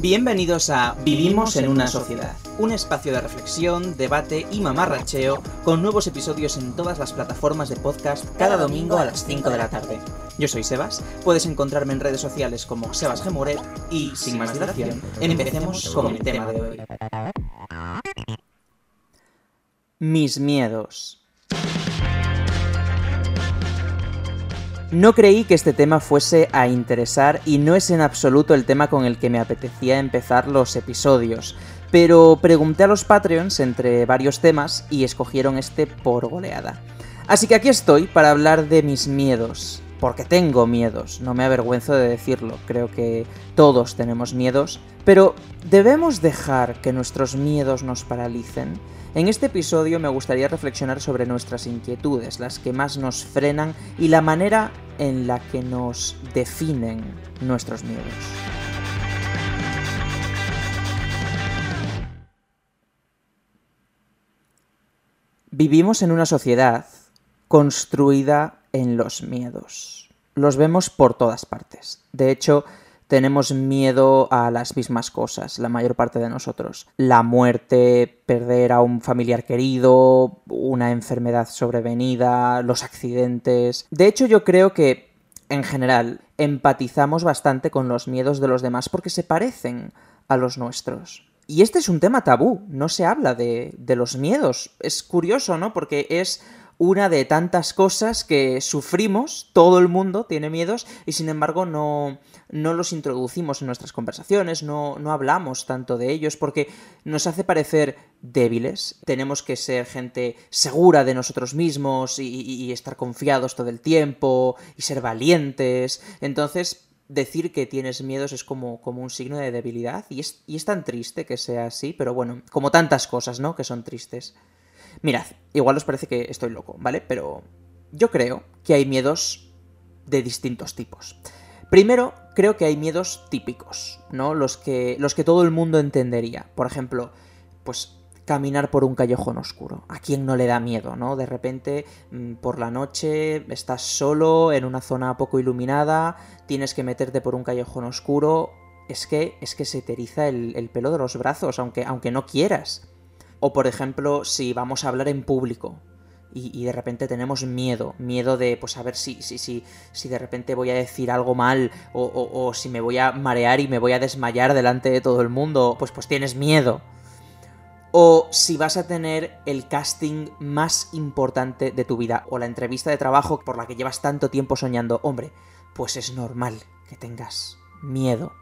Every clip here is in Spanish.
Bienvenidos a Vivimos en una sociedad, un espacio de reflexión, debate y mamarracheo con nuevos episodios en todas las plataformas de podcast cada domingo a las 5 de la tarde. Yo soy Sebas, puedes encontrarme en redes sociales como Sebas Gemuret y, sin más dilación, empecemos con el tema de hoy. Mis miedos. No creí que este tema fuese a interesar y no es en absoluto el tema con el que me apetecía empezar los episodios, pero pregunté a los Patreons entre varios temas y escogieron este por goleada. Así que aquí estoy para hablar de mis miedos, porque tengo miedos, no me avergüenzo de decirlo, creo que todos tenemos miedos, pero ¿debemos dejar que nuestros miedos nos paralicen? En este episodio me gustaría reflexionar sobre nuestras inquietudes, las que más nos frenan y la manera en la que nos definen nuestros miedos. Vivimos en una sociedad construida en los miedos. Los vemos por todas partes. De hecho, tenemos miedo a las mismas cosas, la mayor parte de nosotros. La muerte, perder a un familiar querido, una enfermedad sobrevenida, los accidentes. De hecho, yo creo que, en general, empatizamos bastante con los miedos de los demás porque se parecen a los nuestros. Y este es un tema tabú, no se habla de, de los miedos. Es curioso, ¿no? Porque es una de tantas cosas que sufrimos, todo el mundo tiene miedos y sin embargo no, no los introducimos en nuestras conversaciones, no, no hablamos tanto de ellos porque nos hace parecer débiles, tenemos que ser gente segura de nosotros mismos y, estar confiados todo el tiempo y ser valientes, entonces decir que tienes miedos es como, como un signo de debilidad y es, y es tan triste que sea así, pero bueno, como tantas cosas, ¿no? Que son tristes. Mirad, igual os parece que estoy loco, ¿vale? Pero yo creo que hay miedos de distintos tipos. Primero, creo que hay miedos típicos, ¿no? Los que, los que todo el mundo entendería. Por ejemplo, pues caminar por un callejón oscuro. ¿A quién no le da miedo, no? De repente, mm, por la noche, estás solo, en una zona poco iluminada, tienes que meterte por un callejón oscuro. Es que, es que se te eriza el, el pelo de los brazos, aunque, aunque no quieras. O por ejemplo, si vamos a hablar en público y, de repente tenemos miedo, miedo de pues a ver si, si, si, si de repente voy a decir algo mal o, o, si me voy a marear y me voy a desmayar delante de todo el mundo, pues pues tienes miedo. O si vas a tener el casting más importante de tu vida o la entrevista de trabajo por la que llevas tanto tiempo soñando, hombre, pues es normal que tengas miedo.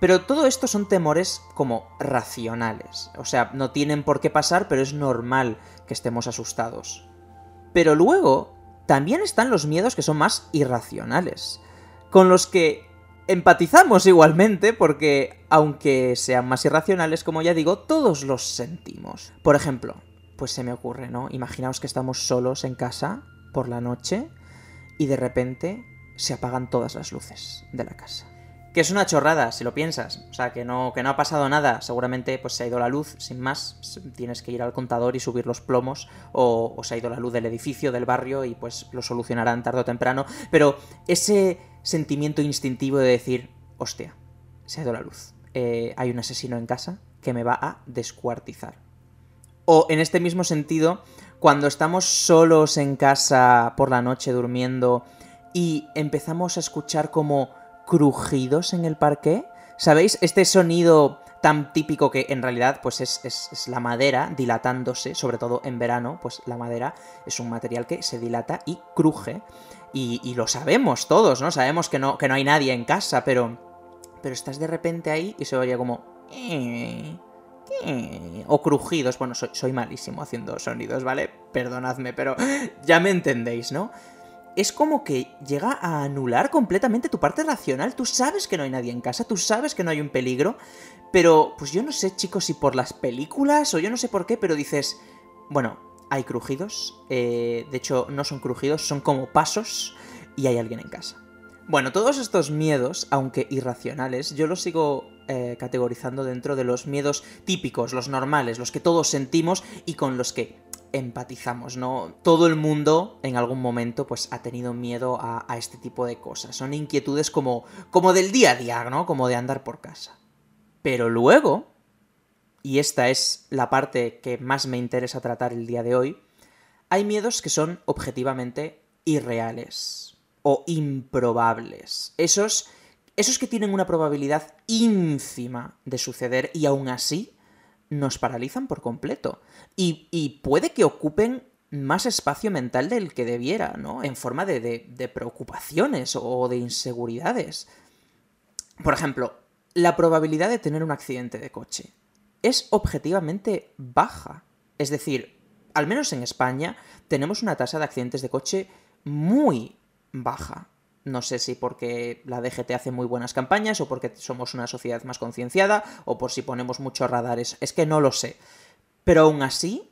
Pero todo esto son temores como racionales. O sea, no tienen por qué pasar, pero es normal que estemos asustados. Pero luego, también están los miedos que son más irracionales. Con los que empatizamos igualmente porque, aunque sean más irracionales, como ya digo, todos los sentimos. Por ejemplo, pues se me ocurre, ¿no? Imaginaos que estamos solos en casa por la noche y de repente se apagan todas las luces de la casa. Que es una chorrada, si lo piensas. O sea, que no, que no ha pasado nada. Seguramente pues se ha ido la luz, sin más. Tienes que ir al contador y subir los plomos. O, se ha ido la luz del edificio, del barrio, y pues lo solucionarán tarde o temprano. Pero ese sentimiento instintivo de decir, hostia, se ha ido la luz. Eh, hay un asesino en casa que me va a descuartizar. O en este mismo sentido, cuando estamos solos en casa por la noche durmiendo y empezamos a escuchar como crujidos en el parque. ¿Sabéis? Este sonido tan típico que en realidad pues es, la madera dilatándose, sobre todo en verano, pues la madera es un material que se dilata y cruje. Y, lo sabemos todos, ¿no? Sabemos que no, que no hay nadie en casa, pero, pero estás de repente ahí y se oye como... Eh, eh", o crujidos. Bueno, soy, soy malísimo haciendo sonidos, ¿vale? Perdonadme, pero ya me entendéis, ¿no? Es como que llega a anular completamente tu parte racional. Tú sabes que no hay nadie en casa, tú sabes que no hay un peligro, pero pues yo no sé, chicos, si por las películas o yo no sé por qué, pero dices, bueno, hay crujidos, eh, de hecho no son crujidos, son como pasos y hay alguien en casa. Bueno, todos estos miedos, aunque irracionales, yo los sigo eh, categorizando dentro de los miedos típicos, los normales, los que todos sentimos y con los que empatizamos, ¿no? Todo el mundo en algún momento pues ha tenido miedo a, este tipo de cosas. Son inquietudes como, como del día a día, ¿no? Como de andar por casa. Pero luego, y esta es la parte que más me interesa tratar el día de hoy, hay miedos que son objetivamente irreales o improbables. Esos, esos que tienen una probabilidad ínfima de suceder y aún así nos paralizan por completo. Y, puede que ocupen más espacio mental del que debiera, ¿no? En forma de preocupaciones o de inseguridades. Por ejemplo, la probabilidad de tener un accidente de coche es objetivamente baja. Es decir, al menos en España tenemos una tasa de accidentes de coche muy baja. No sé si porque la DGT hace muy buenas campañas o porque somos una sociedad más concienciada o por si ponemos muchos radares. Es que no lo sé. Pero aún así,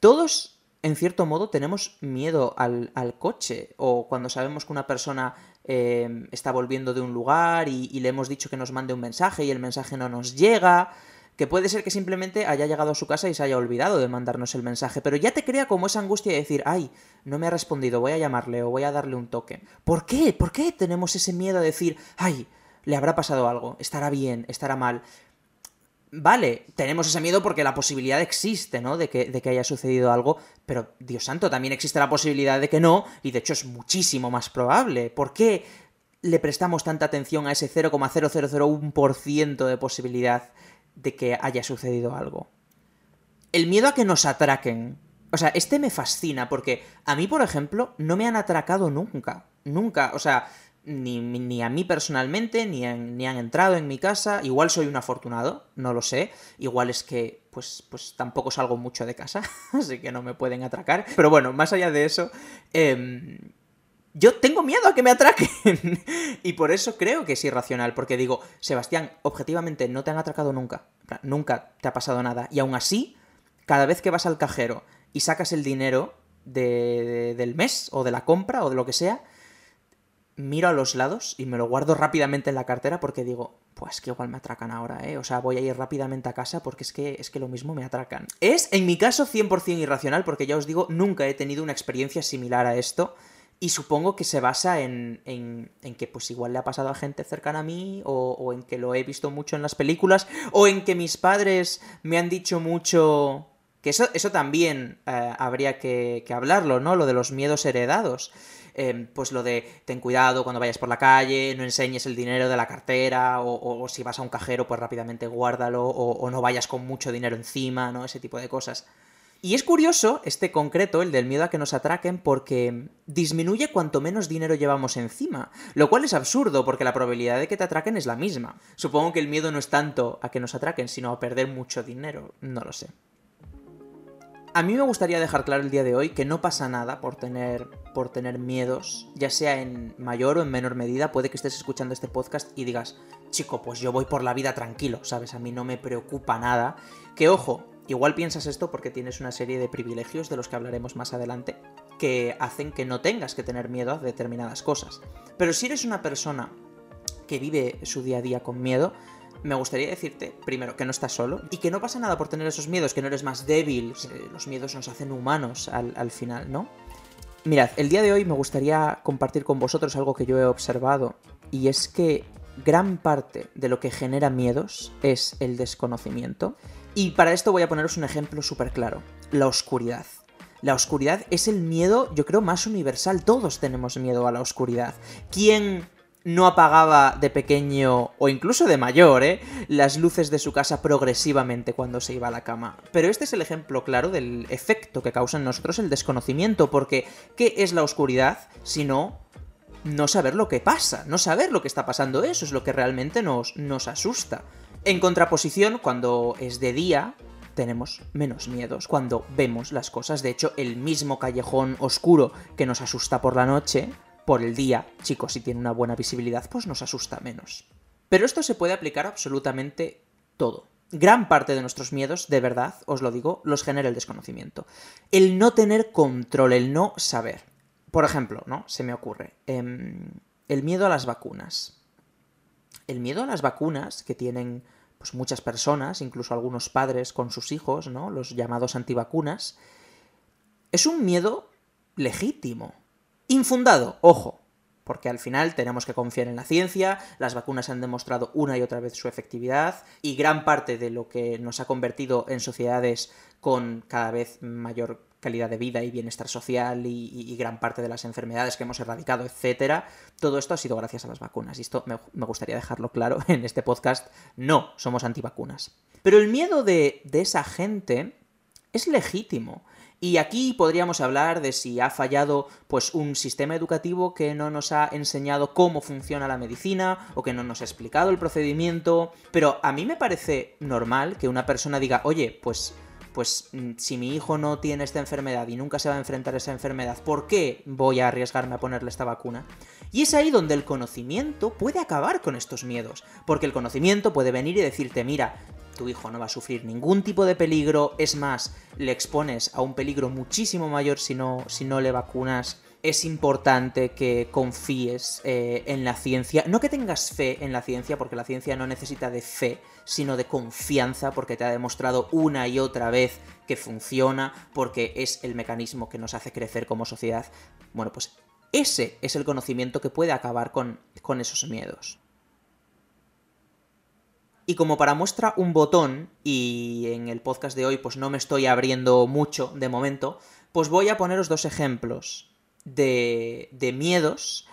todos, en cierto modo, tenemos miedo al, al coche. O cuando sabemos que una persona eh, está volviendo de un lugar y, y le hemos dicho que nos mande un mensaje y el mensaje no nos llega que puede ser que simplemente haya llegado a su casa y se haya olvidado de mandarnos el mensaje, pero ya te crea como esa angustia de decir, ay, no me ha respondido, voy a llamarle o voy a darle un toque. ¿Por qué? ¿Por qué tenemos ese miedo de decir, ay, le habrá pasado algo, estará bien, estará mal? Vale, tenemos ese miedo porque la posibilidad existe, ¿no? De que, de que haya sucedido algo, pero Dios santo, también existe la posibilidad de que no, y de hecho es muchísimo más probable. ¿Por qué le prestamos tanta atención a ese 0,0001% de posibilidad de que haya sucedido algo. El miedo a que nos atraquen. O sea, este me fascina porque a mí, por ejemplo, no me han atracado nunca. Nunca. O sea, ni, ni a mí personalmente, ni, ni, han entrado en mi casa. Igual soy un afortunado, no lo sé. Igual es que, pues, pues tampoco salgo mucho de casa, así que no me pueden atracar. Pero bueno, más allá de eso, eh, yo tengo miedo a que me atraquen. y por eso creo que es irracional, porque digo, Sebastián, objetivamente no te han atracado nunca. Nunca te ha pasado nada. Y aún así, cada vez que vas al cajero y sacas el dinero de, de, del mes, o de la compra, o de lo que sea, miro a los lados y me lo guardo rápidamente en la cartera porque digo, pues que igual me atracan ahora, ¿eh? O sea, voy a ir rápidamente a casa porque es que, es que lo mismo me atracan. Es, en mi caso, 100% irracional porque ya os digo, nunca he tenido una experiencia similar a esto. Y supongo que se basa en, en, en, que pues igual le ha pasado a gente cercana a mí, o, o, en que lo he visto mucho en las películas, o en que mis padres me han dicho mucho... Que eso, eso también eh, habría que, hablarlo, ¿no? Lo de los miedos heredados. Eh, pues lo de ten cuidado cuando vayas por la calle, no enseñes el dinero de la cartera, o, o si vas a un cajero, pues rápidamente guárdalo, o, no vayas con mucho dinero encima, ¿no? Ese tipo de cosas. Y es curioso, este concreto, el del miedo a que nos atraquen, porque disminuye cuanto menos dinero llevamos encima, lo cual es absurdo, porque la probabilidad de que te atraquen es la misma. Supongo que el miedo no es tanto a que nos atraquen, sino a perder mucho dinero, no lo sé. A mí me gustaría dejar claro el día de hoy que no pasa nada por tener, por tener miedos, ya sea en mayor o en menor medida. Puede que estés escuchando este podcast y digas, chico, pues yo voy por la vida tranquilo, ¿sabes? A mí no me preocupa nada. Que ojo, Igual piensas esto porque tienes una serie de privilegios de los que hablaremos más adelante que hacen que no tengas que tener miedo a determinadas cosas. Pero si eres una persona que vive su día a día con miedo, me gustaría decirte, primero, que no estás solo y que no pasa nada por tener esos miedos, que no eres más débil, los miedos nos hacen humanos al, al final, ¿no? Mirad, el día de hoy me gustaría compartir con vosotros algo que yo he observado y es que gran parte de lo que genera miedos es el desconocimiento. Y para esto voy a poneros un ejemplo súper claro. La oscuridad. La oscuridad es el miedo, yo creo, más universal. Todos tenemos miedo a la oscuridad. ¿Quién no apagaba de pequeño o incluso de mayor, ¿eh? las luces de su casa progresivamente cuando se iba a la cama. Pero este es el ejemplo claro del efecto que causa en nosotros el desconocimiento, porque ¿qué es la oscuridad sino no saber lo que pasa, no saber lo que está pasando? Eso es lo que realmente nos asusta. En contraposición, cuando es de día, tenemos menos miedos cuando vemos las cosas. De hecho, el mismo callejón oscuro que nos asusta por la noche, por el día, chicos, si tiene una buena visibilidad, pues nos asusta menos. Pero esto se puede aplicar a absolutamente todo. Gran parte de nuestros miedos, de verdad, os lo digo, los genera el desconocimiento. El no tener control, el no saber. Por ejemplo, ¿no? Se me ocurre. Eh, el miedo a las vacunas el miedo a las vacunas que tienen pues, muchas personas, incluso algunos padres con sus hijos, ¿no? Los llamados antivacunas, es un miedo legítimo. Infundado, ojo, porque al final tenemos que confiar en la ciencia, las vacunas han demostrado una y otra vez su efectividad, y gran parte de lo que nos ha convertido en sociedades con cada vez mayor calidad de vida y bienestar social y, gran parte de las enfermedades que hemos erradicado, etcétera, todo esto ha sido gracias a las vacunas. Y esto me, me, gustaría dejarlo claro en este podcast. No somos antivacunas. Pero el miedo de, de esa gente es legítimo. Y aquí podríamos hablar de si ha fallado pues un sistema educativo que no nos ha enseñado cómo funciona la medicina o que no nos ha explicado el procedimiento, pero a mí me parece normal que una persona diga, "Oye, pues pues mm, si mi hijo no tiene esta enfermedad y nunca se va a enfrentar a esa enfermedad, ¿por qué voy a arriesgarme a ponerle esta vacuna? Y es ahí donde el conocimiento puede acabar con estos miedos, porque el conocimiento puede venir y decirte, mira, tu hijo no va a sufrir ningún tipo de peligro, es más, le expones a un peligro muchísimo mayor si no, si no le vacunas. Es importante que confíes eh, en la ciencia, no que tengas fe en la ciencia, porque la ciencia no necesita de fe, sino de confianza, porque te ha demostrado una y otra vez que funciona, porque es el mecanismo que nos hace crecer como sociedad. Bueno, pues ese es el conocimiento que puede acabar con, con esos miedos. Y como para muestra un botón, y en el podcast de hoy pues no me estoy abriendo mucho de momento, pues voy a poneros dos ejemplos de, de miedos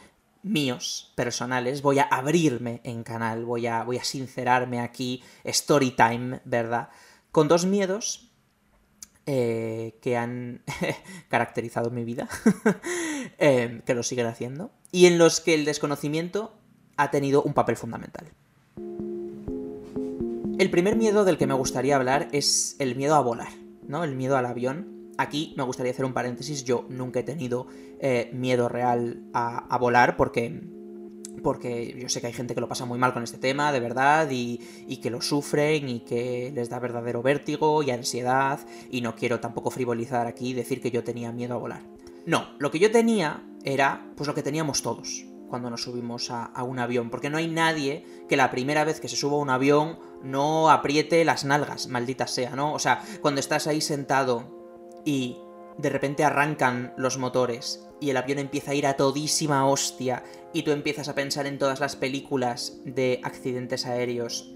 míos, personales, voy a abrirme en canal, voy a, voy a sincerarme aquí, story time, ¿verdad? Con dos miedos eh, que han caracterizado mi vida, eh, que lo siguen haciendo, y en los que el desconocimiento ha tenido un papel fundamental. El primer miedo del que me gustaría hablar es el miedo a volar, ¿no? El miedo al avión. Aquí me gustaría hacer un paréntesis, yo nunca he tenido eh, miedo real a, volar porque porque yo sé que hay gente que lo pasa muy mal con este tema, de verdad, y, que lo sufren y que les da verdadero vértigo y ansiedad, y no quiero tampoco frivolizar aquí y decir que yo tenía miedo a volar. No, lo que yo tenía era pues lo que teníamos todos, cuando nos subimos a, un avión, porque no hay nadie que la primera vez que se suba a un avión no apriete las nalgas, maldita sea, ¿no? O sea, cuando estás ahí sentado y de repente arrancan los motores y el avión empieza a ir a todísima hostia y tú empiezas a pensar en todas las películas de accidentes aéreos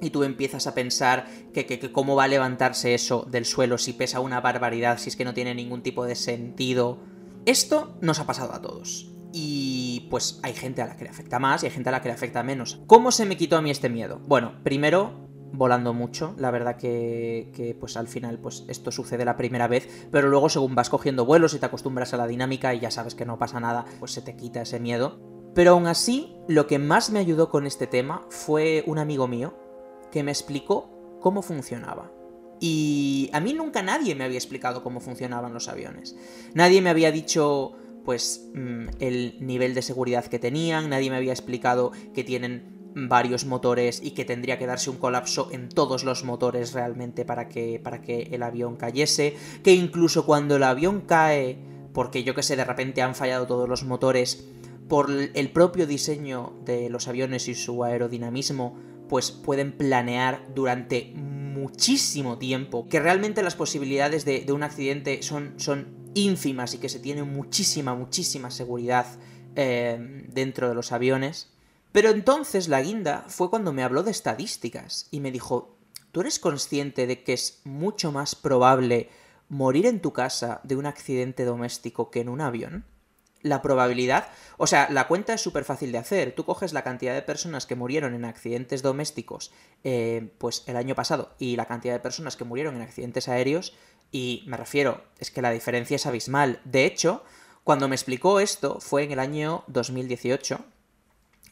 y tú empiezas a pensar que, que, cómo va a levantarse eso del suelo si pesa una barbaridad, si es que no tiene ningún tipo de sentido. Esto nos ha pasado a todos. Y pues hay gente a la que le afecta más y hay gente a la que le afecta menos. ¿Cómo se me quitó a mí este miedo? Bueno, primero volando mucho, la verdad que, pues al final pues esto sucede la primera vez, pero luego según vas cogiendo vuelos y te acostumbras a la dinámica y ya sabes que no pasa nada, pues se te quita ese miedo. Pero aún así, lo que más me ayudó con este tema fue un amigo mío que me explicó cómo funcionaba. Y a mí nunca nadie me había explicado cómo funcionaban los aviones. Nadie me había dicho pues mm, el nivel de seguridad que tenían, nadie me había explicado que tienen varios motores y que tendría que darse un colapso en todos los motores realmente para que, para que el avión cayese, que incluso cuando el avión cae, porque yo que sé, de repente han fallado todos los motores, por el propio diseño de los aviones y su aerodinamismo, pues pueden planear durante muchísimo tiempo, que realmente las posibilidades de, un accidente son, son ínfimas y que se tiene muchísima, muchísima seguridad eh, dentro de los aviones. Pero entonces la guinda fue cuando me habló de estadísticas y me dijo, ¿tú eres consciente de que es mucho más probable morir en tu casa de un accidente doméstico que en un avión? La probabilidad, o sea, la cuenta es súper fácil de hacer. Tú coges la cantidad de personas que murieron en accidentes domésticos, eh, pues el año pasado, y la cantidad de personas que murieron en accidentes aéreos, y me refiero, es que la diferencia es abismal. De hecho, cuando me explicó esto fue en el año 2018,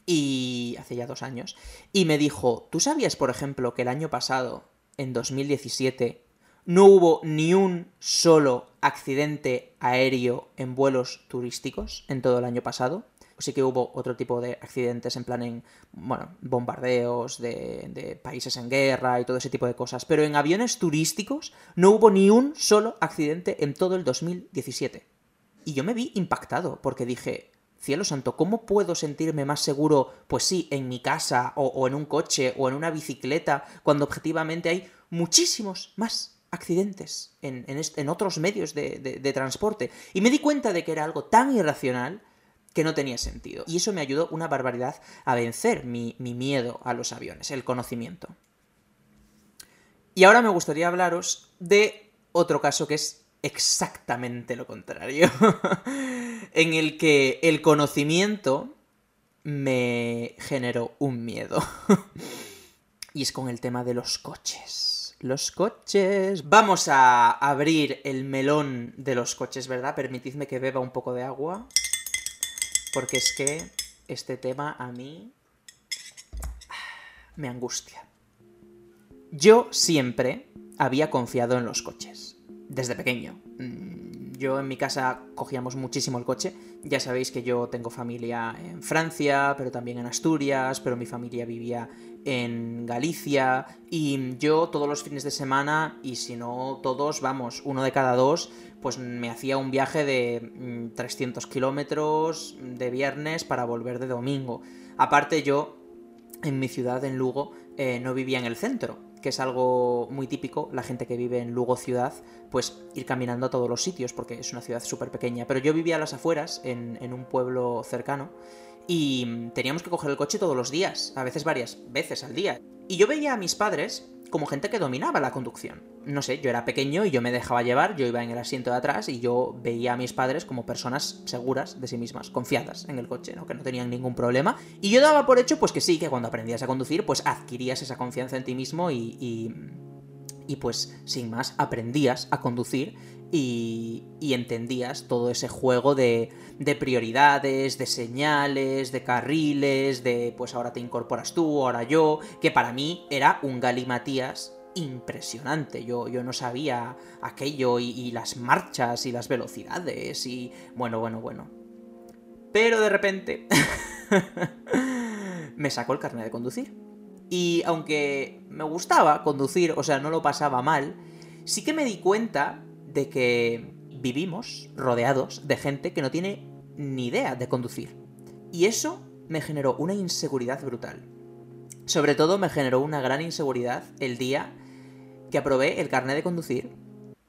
y hace ya dos años, y me dijo, ¿tú sabías, por ejemplo, que el año pasado, en 2017, no hubo ni un solo accidente aéreo en vuelos turísticos en todo el año pasado? sí que hubo otro tipo de accidentes en plan en, bueno, bombardeos de, de, países en guerra y todo ese tipo de cosas. Pero en aviones turísticos no hubo ni un solo accidente en todo el 2017. Y yo me vi impactado porque dije, cielo santo, ¿cómo puedo sentirme más seguro, pues sí, en mi casa o, en un coche o en una bicicleta cuando objetivamente hay muchísimos más accidentes en, en, otros medios de, de, transporte. Y me di cuenta de que era algo tan irracional que no tenía sentido. Y eso me ayudó una barbaridad a vencer mi, mi miedo a los aviones, el conocimiento. Y ahora me gustaría hablaros de otro caso que es exactamente lo contrario, en el que el conocimiento me generó un miedo. y es con el tema de los coches. Los coches. Vamos a abrir el melón de los coches, ¿verdad? Permitidme que beba un poco de agua. Porque es que este tema a mí me angustia. Yo siempre había confiado en los coches. Desde pequeño. Yo en mi casa cogíamos muchísimo el coche. Ya sabéis que yo tengo familia en Francia, pero también en Asturias, pero mi familia vivía en Galicia y yo todos los fines de semana, y si no todos, vamos, uno de cada dos, pues me hacía un viaje de 300 mm, kilómetros de viernes para volver de domingo. Aparte yo, en mi ciudad, en Lugo, eh, no vivía en el centro, que es algo muy típico, la gente que vive en Lugo ciudad, pues ir caminando a todos los sitios, porque es una ciudad súper pequeña. Pero yo vivía a las afueras, en, en un pueblo cercano, y teníamos que coger el coche todos los días, a veces varias veces al día. Y yo veía a mis padres como gente que dominaba la conducción. No sé, yo era pequeño y yo me dejaba llevar, yo iba en el asiento de atrás y yo veía a mis padres como personas seguras de sí mismas, confiadas en el coche, ¿no? Que no tenían ningún problema. Y yo daba por hecho, pues que sí, que cuando aprendías a conducir, pues adquirías esa confianza en ti mismo y, y, y pues sin más aprendías a conducir y, entendías todo ese juego de, de, prioridades, de señales, de carriles, de pues ahora te incorporas tú, ahora yo, que para mí era un galimatías impresionante. Yo, yo no sabía aquello y, y las marchas y las velocidades y bueno, bueno, bueno. Pero de repente me sacó el carnet de conducir. Y aunque me gustaba conducir, o sea, no lo pasaba mal, sí que me di cuenta de que vivimos rodeados de gente que no tiene ni idea de conducir. Y eso me generó una inseguridad brutal. Sobre todo me generó una gran inseguridad el día que aprobé el carnet de conducir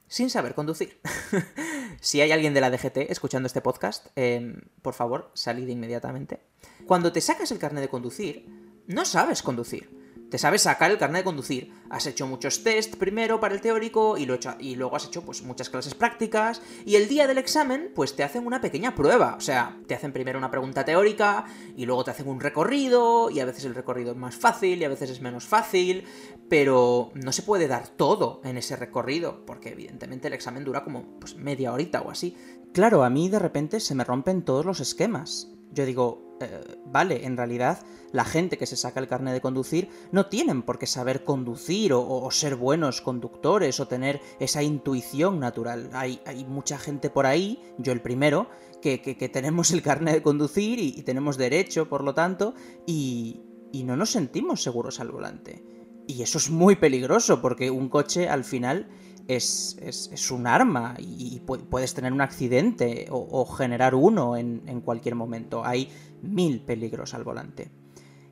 sin saber conducir. si hay alguien de la DGT escuchando este podcast, em, por favor, salid inmediatamente. Cuando te sacas el carnet de conducir, no sabes conducir te sabes sacar el carnet de conducir. Has hecho muchos test primero para el teórico y, lo y luego has hecho pues muchas clases prácticas y el día del examen pues te hacen una pequeña prueba. O sea, te hacen primero una pregunta teórica y luego te hacen un recorrido y a veces el recorrido es más fácil y a veces es menos fácil, pero no se puede dar todo en ese recorrido porque evidentemente el examen dura como pues media horita o así. Claro, a mí de repente se me rompen todos los esquemas. Yo digo, eh, vale, en realidad la gente que se saca el carnet de conducir no tienen por qué saber conducir o, ser buenos conductores o tener esa intuición natural. Hay, mucha gente por ahí, yo el primero, que, tenemos el carnet de conducir y, tenemos derecho, por lo tanto, y no nos sentimos seguros al volante. Y eso es muy peligroso porque un coche al final es, es, un arma y puedes tener un accidente o, generar uno en, cualquier momento. Hay mil peligros al volante.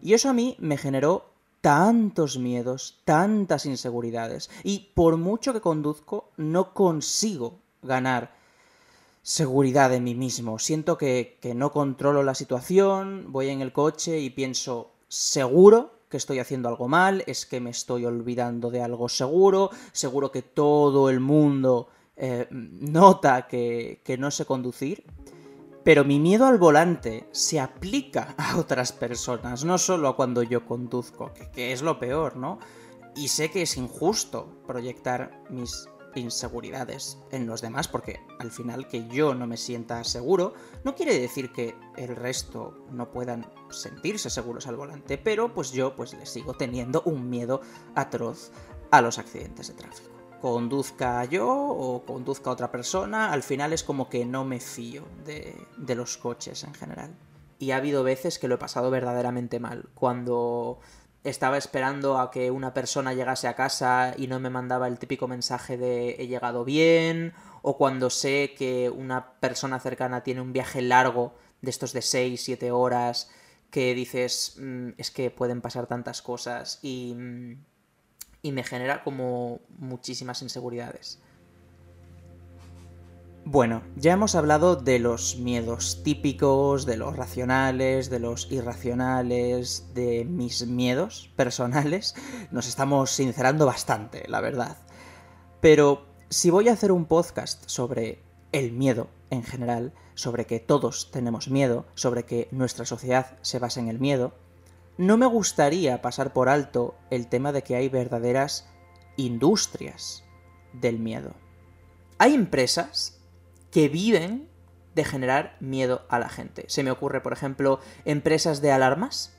Y eso a mí me generó tantos miedos, tantas inseguridades. Y por mucho que conduzco, no consigo ganar seguridad en mí mismo. Siento que no controlo la situación, voy en el coche y pienso, seguro que estoy haciendo algo mal, es que me estoy olvidando de algo seguro, seguro que todo el mundo eh, nota que, que no sé conducir. Pero mi miedo al volante se aplica a otras personas, no solo a cuando yo conduzco, que, es lo peor, ¿no? Y sé que es injusto proyectar mis inseguridades en los demás, porque al final que yo no me sienta seguro no quiere decir que el resto no puedan sentirse seguros al volante, pero pues yo pues le sigo teniendo un miedo atroz a los accidentes de tráfico conduzca yo o conduzca otra persona, al final es como que no me fío de, de, los coches en general. Y ha habido veces que lo he pasado verdaderamente mal. Cuando estaba esperando a que una persona llegase a casa y no me mandaba el típico mensaje de he llegado bien, o cuando sé que una persona cercana tiene un viaje largo de estos de 6, 7 horas, que dices, mm, es que pueden pasar tantas cosas y... Mm, y me genera como muchísimas inseguridades. Bueno, ya hemos hablado de los miedos típicos, de los racionales, de los irracionales, de mis miedos personales. Nos estamos sincerando bastante, la verdad. Pero si voy a hacer un podcast sobre el miedo en general, sobre que todos tenemos miedo, sobre que nuestra sociedad se basa en el miedo, no me gustaría pasar por alto el tema de que hay verdaderas industrias del miedo. Hay empresas que viven de generar miedo a la gente. Se me ocurre, por ejemplo, empresas de alarmas.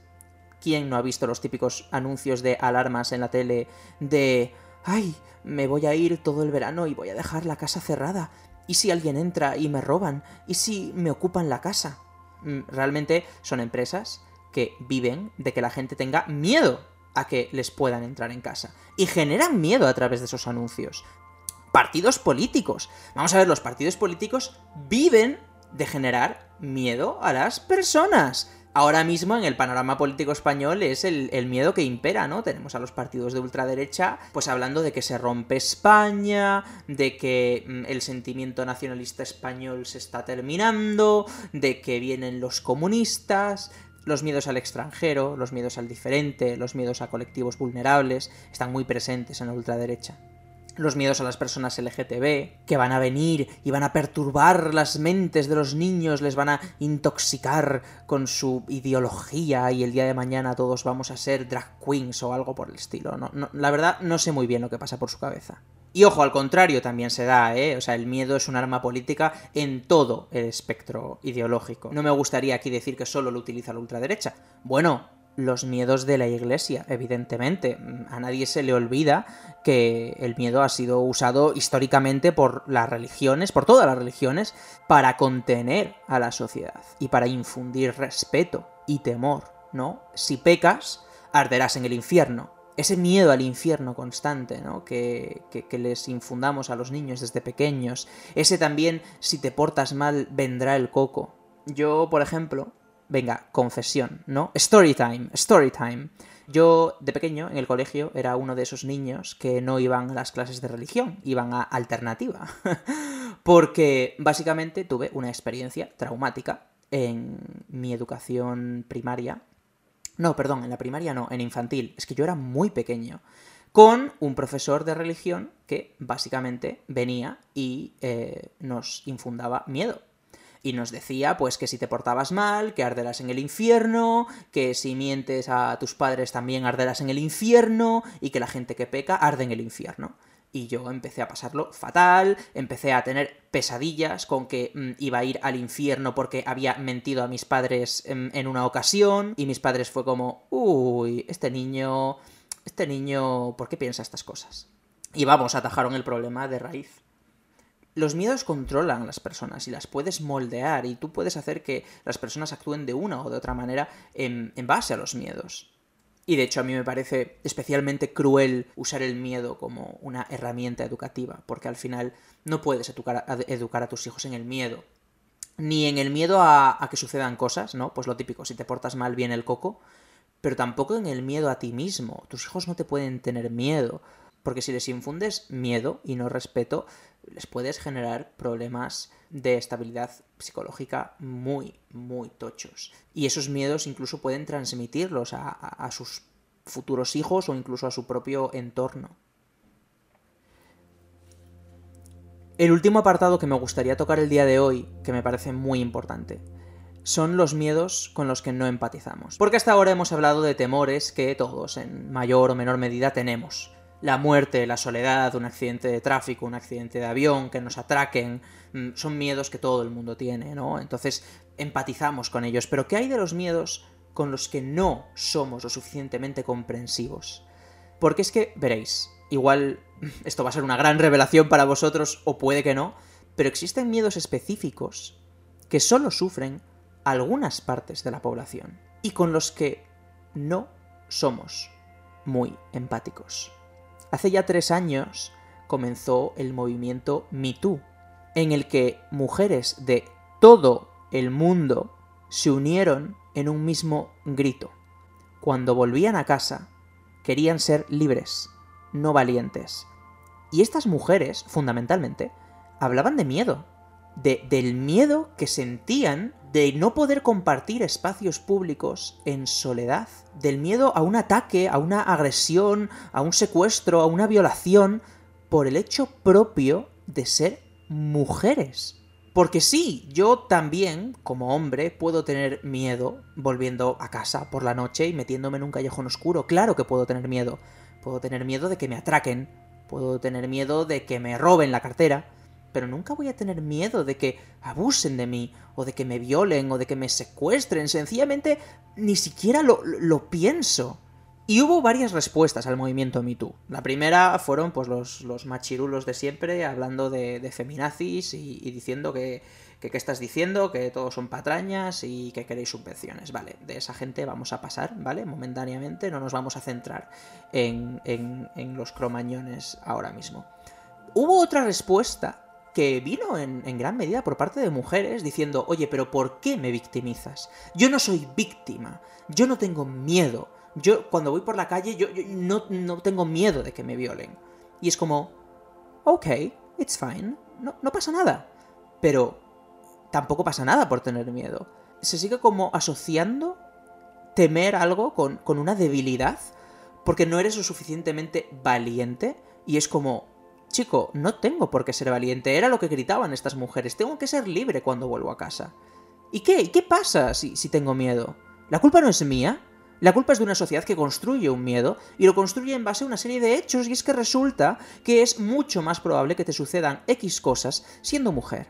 ¿Quién no ha visto los típicos anuncios de alarmas en la tele de ay, me voy a ir todo el verano y voy a dejar la casa cerrada? ¿Y si alguien entra y me roban? ¿Y si me ocupan la casa? Mm, realmente son empresas que viven de que la gente tenga miedo a que les puedan entrar en casa. Y generan miedo a través de esos anuncios partidos políticos. Vamos a ver, los partidos políticos viven de generar miedo a las personas. Ahora mismo en el panorama político español es el, miedo que impera, ¿no? Tenemos a los partidos de ultraderecha pues hablando de que se rompe España, de que mm, el sentimiento nacionalista español se está terminando, de que vienen los comunistas, los miedos al extranjero, los miedos al diferente, los miedos a colectivos vulnerables, están muy presentes en la ultraderecha los miedos a las personas LGTB, que van a venir y van a perturbar las mentes de los niños, les van a intoxicar con su ideología y el día de mañana todos vamos a ser drag queens o algo por el estilo. No, la verdad no sé muy bien lo que pasa por su cabeza. Y ojo, al contrario también se da, ¿eh? O sea, el miedo es un arma política en todo el espectro ideológico. No me gustaría aquí decir que solo lo utiliza la ultraderecha. Bueno, los miedos de la iglesia, evidentemente. A nadie se le olvida que el miedo ha sido usado históricamente por las religiones, por todas las religiones, para contener a la sociedad y para infundir respeto y temor, ¿no? Si pecas, arderás en el infierno. Ese miedo al infierno constante, ¿no? Que, que, que les infundamos a los niños desde pequeños. Ese también, si te portas mal, vendrá el coco. Yo, por ejemplo, venga, confesión, ¿no? Story time, story time. Yo de pequeño en el colegio era uno de esos niños que no iban a las clases de religión, iban a alternativa. Porque básicamente tuve una experiencia traumática en mi educación primaria. No, perdón, en la primaria no, en infantil. Es que yo era muy pequeño. Con un profesor de religión que básicamente venía y eh, nos infundaba miedo y nos decía pues que si te portabas mal, que arderás en el infierno, que si mientes a tus padres también arderás en el infierno y que la gente que peca arde en el infierno. Y yo empecé a pasarlo fatal, empecé a tener pesadillas con que mm, iba a ir al infierno porque había mentido a mis padres en, en una ocasión y mis padres fue como, uy, este niño, este niño, ¿por qué piensa estas cosas? Y vamos, atajaron el problema de raíz los miedos controlan a las personas y las puedes moldear y tú puedes hacer que las personas actúen de una o de otra manera en, base a los miedos. Y de hecho a mí me parece especialmente cruel usar el miedo como una herramienta educativa, porque al final no puedes educar a, tus hijos en el miedo. Ni en el miedo a, a, que sucedan cosas, ¿no? Pues lo típico, si te portas mal viene el coco, pero tampoco en el miedo a ti mismo. Tus hijos no te pueden tener miedo, porque si les infundes miedo y no respeto, les puedes generar problemas de estabilidad psicológica muy, muy tochos. Y esos miedos incluso pueden transmitirlos a, sus futuros hijos o incluso a su propio entorno. El último apartado que me gustaría tocar el día de hoy, que me parece muy importante, son los miedos con los que no empatizamos. Porque hasta ahora hemos hablado de temores que todos, en mayor o menor medida, tenemos la muerte, la soledad, un accidente de tráfico, un accidente de avión, que nos atraquen, mm, son miedos que todo el mundo tiene, ¿no? Entonces empatizamos con ellos. Pero ¿qué hay de los miedos con los que no somos lo suficientemente comprensivos? Porque es que, veréis, igual esto va a ser una gran revelación para vosotros, o puede que no, pero existen miedos específicos que solo sufren algunas partes de la población y con los que no somos muy empáticos. Hace ya tres años comenzó el movimiento MeToo, en el que mujeres de todo el mundo se unieron en un mismo grito. Cuando volvían a casa, querían ser libres, no valientes. Y estas mujeres, fundamentalmente, hablaban de miedo. De, del miedo que sentían de no poder compartir espacios públicos en soledad, del miedo a un ataque, a una agresión, a un secuestro, a una violación, por el hecho propio de ser mujeres. Porque sí, yo también, como hombre, puedo tener miedo volviendo a casa por la noche y metiéndome en un callejón oscuro. Claro que puedo tener miedo. Puedo tener miedo de que me atraquen. Puedo tener miedo de que me roben la cartera. Pero nunca voy a tener miedo de que abusen de mí, o de que me violen, o de que me secuestren. Sencillamente, ni siquiera lo, lo pienso. Y hubo varias respuestas al movimiento MeToo. La primera fueron pues los, los machirulos de siempre hablando de, feminazis y, diciendo que, que qué estás diciendo, que todos son patrañas y que queréis subvenciones. Vale, de esa gente vamos a pasar, ¿vale? Momentáneamente no nos vamos a centrar en, en, los cromañones ahora mismo. Hubo otra respuesta que vino en, gran medida por parte de mujeres diciendo, oye, pero ¿por qué me victimizas? Yo no soy víctima, yo no tengo miedo, yo cuando voy por la calle, yo, no, no, tengo miedo de que me violen. Y es como, ok, it's fine, no, no pasa nada. Pero tampoco pasa nada por tener miedo. Se sigue como asociando temer algo con, con una debilidad porque no eres lo suficientemente valiente y es como, chico, no tengo por qué ser valiente, era lo que gritaban estas mujeres, tengo que ser libre cuando vuelvo a casa. ¿Y qué? ¿Y qué pasa si, si tengo miedo? ¿La culpa no es mía? La culpa es de una sociedad que construye un miedo y lo construye en base a una serie de hechos y es que resulta que es mucho más probable que te sucedan X cosas siendo mujer.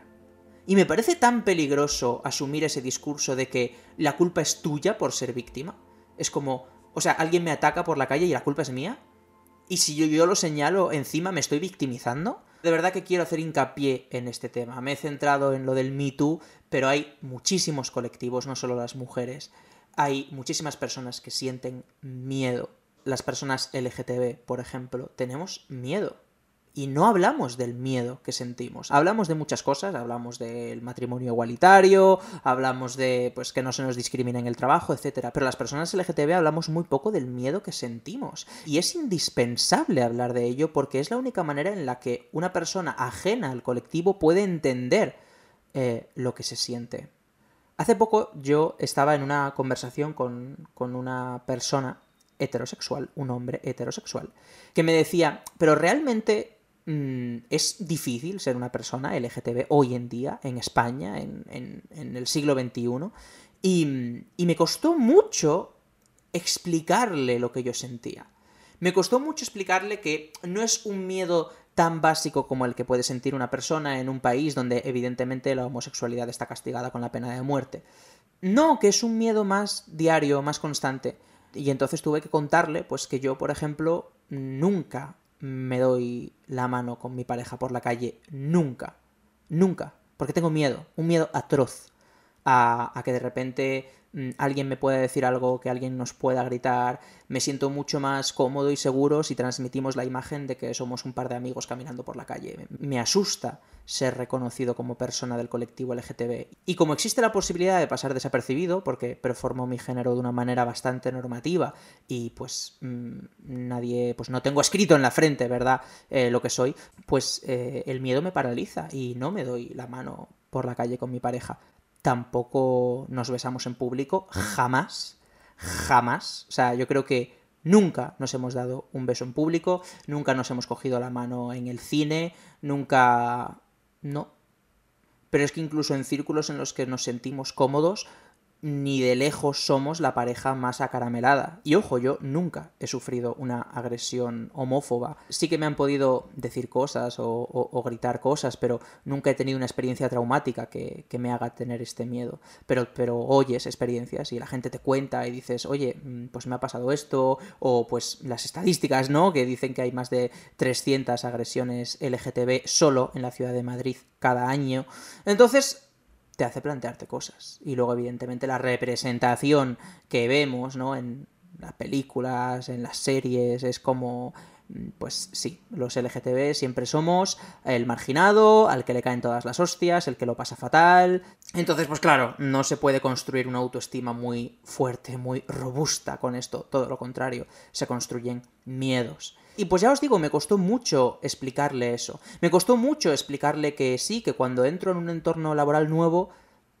Y me parece tan peligroso asumir ese discurso de que la culpa es tuya por ser víctima. Es como, o sea, alguien me ataca por la calle y la culpa es mía. Y si yo, lo señalo encima, ¿me estoy victimizando? De verdad que quiero hacer hincapié en este tema. Me he centrado en lo del Me Too, pero hay muchísimos colectivos, no solo las mujeres, hay muchísimas personas que sienten miedo. Las personas LGTB, por ejemplo, tenemos miedo. Y no hablamos del miedo que sentimos. Hablamos de muchas cosas, hablamos del matrimonio igualitario, hablamos de pues que no se nos discrimine en el trabajo, etc. Pero las personas LGTB hablamos muy poco del miedo que sentimos. Y es indispensable hablar de ello porque es la única manera en la que una persona ajena al colectivo puede entender eh, lo que se siente. Hace poco yo estaba en una conversación con, una persona heterosexual, un hombre heterosexual, que me decía, pero realmente es difícil ser una persona LGTB hoy en día, en España, en, el siglo XXI, y, y me costó mucho explicarle lo que yo sentía. Me costó mucho explicarle que no es un miedo tan básico como el que puede sentir una persona en un país donde evidentemente la homosexualidad está castigada con la pena de muerte. No, que es un miedo más diario, más constante. Y entonces tuve que contarle, pues que yo, por ejemplo, nunca me doy la mano con mi pareja por la calle. Nunca. Nunca. Porque tengo miedo. Un miedo atroz. A, que de repente Mm, alguien me pueda decir algo, que alguien nos pueda gritar, me siento mucho más cómodo y seguro si transmitimos la imagen de que somos un par de amigos caminando por la calle. Me asusta ser reconocido como persona del colectivo LGTB. Y como existe la posibilidad de pasar desapercibido, porque performo mi género de una manera bastante normativa y pues mm, nadie, pues no tengo escrito en la frente, ¿verdad? Eh, lo que soy, pues eh, el miedo me paraliza y no me doy la mano por la calle con mi pareja tampoco nos besamos en público, jamás, jamás. O sea, yo creo que nunca nos hemos dado un beso en público, nunca nos hemos cogido la mano en el cine, nunca... No. Pero es que incluso en círculos en los que nos sentimos cómodos, ni de lejos somos la pareja más acaramelada. Y ojo, yo nunca he sufrido una agresión homófoba. Sí que me han podido decir cosas o, gritar cosas, pero nunca he tenido una experiencia traumática que, me haga tener este miedo. Pero, pero oyes experiencias y la gente te cuenta y dices, oye, mm, pues me ha pasado esto, o pues las estadísticas, ¿no? Que dicen que hay más de 300 agresiones LGTB solo en la ciudad de Madrid cada año. Entonces, te hace plantearte cosas. Y luego, evidentemente, la representación que vemos, ¿no? En las películas, en las series, es como. Mm, pues sí, los LGTB siempre somos el marginado, al que le caen todas las hostias, el que lo pasa fatal. Entonces, pues claro, no se puede construir una autoestima muy fuerte, muy robusta con esto. Todo lo contrario, se construyen miedos. Y pues ya os digo, me costó mucho explicarle eso. Me costó mucho explicarle que sí, que cuando entro en un entorno laboral nuevo,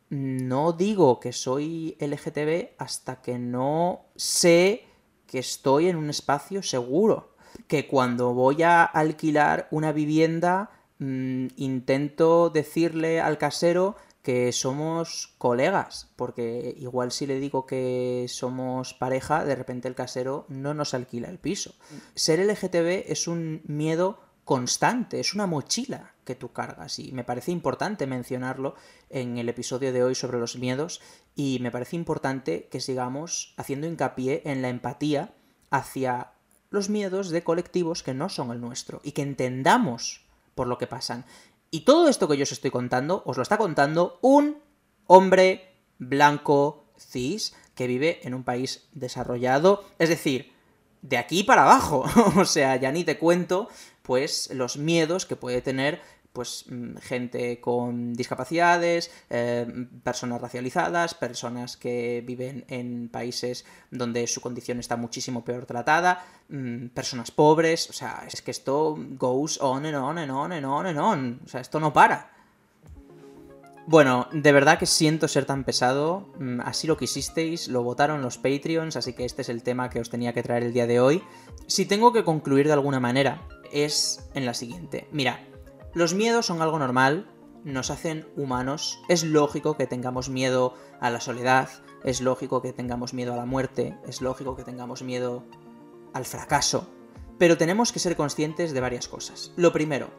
no digo que soy LGTB hasta que no sé que estoy en un espacio seguro. Que cuando voy a alquilar una vivienda, mm, intento decirle al casero que somos colegas, porque igual si le digo que somos pareja, de repente el casero no nos alquila el piso. Ser LGTB es un miedo constante, es una mochila que tú cargas y me parece importante mencionarlo en el episodio de hoy sobre los miedos y me parece importante que sigamos haciendo hincapié en la empatía hacia los miedos de colectivos que no son el nuestro y que entendamos por lo que pasan. Y todo esto que yo os estoy contando, os lo está contando un hombre blanco, cis, que vive en un país desarrollado, es decir, de aquí para abajo. o sea, ya ni te cuento, pues, los miedos que puede tener pues mm, gente con discapacidades, eh, personas racializadas, personas que viven en países donde su condición está muchísimo peor tratada, mm, personas pobres, o sea, es que esto goes on and on and on and on and on, o sea, esto no para. Bueno, de verdad que siento ser tan pesado, mm, así lo quisisteis, lo votaron los Patreons, así que este es el tema que os tenía que traer el día de hoy. Si tengo que concluir de alguna manera, es en la siguiente. Mira, los miedos son algo normal, nos hacen humanos, es lógico que tengamos miedo a la soledad, es lógico que tengamos miedo a la muerte, es lógico que tengamos miedo al fracaso, pero tenemos que ser conscientes de varias cosas. Lo primero,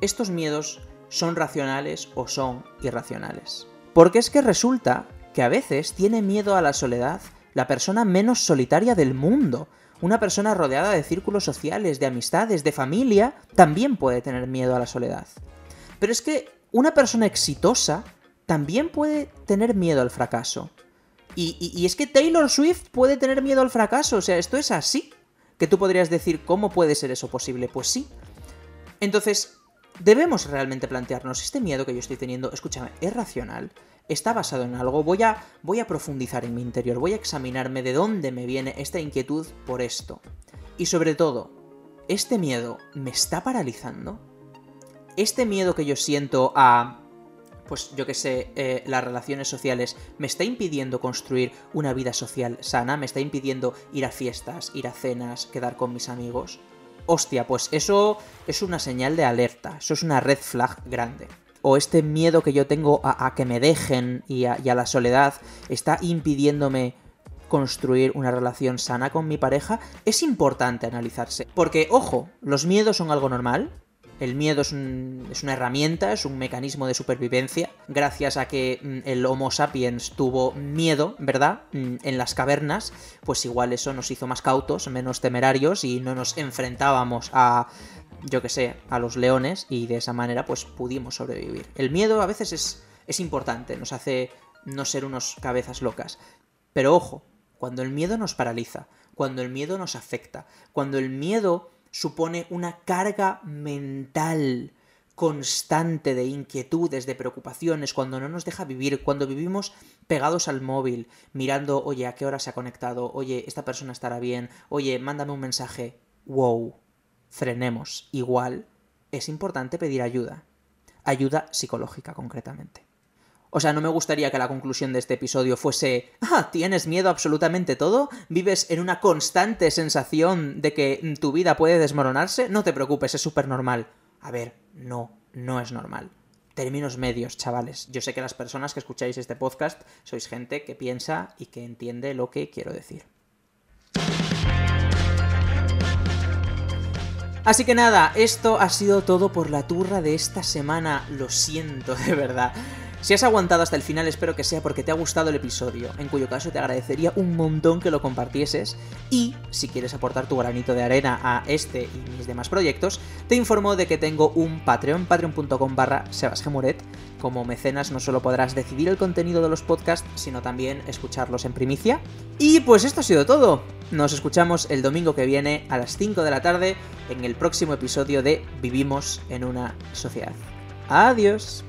estos miedos son racionales o son irracionales. Porque es que resulta que a veces tiene miedo a la soledad la persona menos solitaria del mundo, una persona rodeada de círculos sociales, de amistades, de familia, también puede tener miedo a la soledad. Pero es que una persona exitosa también puede tener miedo al fracaso. Y, es que Taylor Swift puede tener miedo al fracaso, o sea, esto es así. Que tú podrías decir, ¿cómo puede ser eso posible? Pues sí. Entonces, debemos realmente plantearnos, ¿este miedo que yo estoy teniendo, escúchame, es racional? Está basado en algo, voy a, voy a profundizar en mi interior, voy a examinarme de dónde me viene esta inquietud por esto. Y sobre todo, ¿este miedo me está paralizando? ¿Este miedo que yo siento a pues yo que sé, eh, las relaciones sociales, me está impidiendo construir una vida social sana, me está impidiendo ir a fiestas, ir a cenas, quedar con mis amigos. Hostia, pues eso es una señal de alerta, eso es una red flag grande o este miedo que yo tengo a, que me dejen y a, la soledad está impidiéndome construir una relación sana con mi pareja, es importante analizarse. Porque, ojo, los miedos son algo normal. El miedo es, una herramienta, es un mecanismo de supervivencia, gracias a que mm, el Homo sapiens tuvo miedo, ¿verdad? Mm, en las cavernas, pues igual eso nos hizo más cautos, menos temerarios y no nos enfrentábamos a yo que sé, a los leones y de esa manera pues pudimos sobrevivir. El miedo a veces es, es importante, nos hace no ser unos cabezas locas. Pero ojo, cuando el miedo nos paraliza, cuando el miedo nos afecta, cuando el miedo supone una carga mental constante de inquietudes, de preocupaciones, cuando no nos deja vivir, cuando vivimos pegados al móvil, mirando, oye, ¿a qué hora se ha conectado? Oye, esta persona estará bien, oye, mándame un mensaje. Wow, frenemos. Igual es importante pedir ayuda. Ayuda psicológica, concretamente. O sea, no me gustaría que la conclusión de este episodio fuese, ah, ¿tienes miedo absolutamente todo? ¿Vives en una constante sensación de que tu vida puede desmoronarse? No te preocupes, es súper normal. A ver, no, no es normal. Términos medios, chavales. Yo sé que las personas que escucháis este podcast sois gente que piensa y que entiende lo que quiero decir. Así que nada, esto ha sido todo por la turra de esta semana, lo siento de verdad. Si has aguantado hasta el final espero que sea porque te ha gustado el episodio, en cuyo caso te agradecería un montón que lo compartieses y si quieres aportar tu granito de arena a este y mis demás proyectos, te informo de que tengo un Patreon, patreon.com barra sebasgemuret. Como mecenas no solo podrás decidir el contenido de los podcasts, sino también escucharlos en primicia. Y pues esto ha sido todo. Nos escuchamos el domingo que viene a las 5 de la tarde en el próximo episodio de Vivimos en una sociedad. Adiós.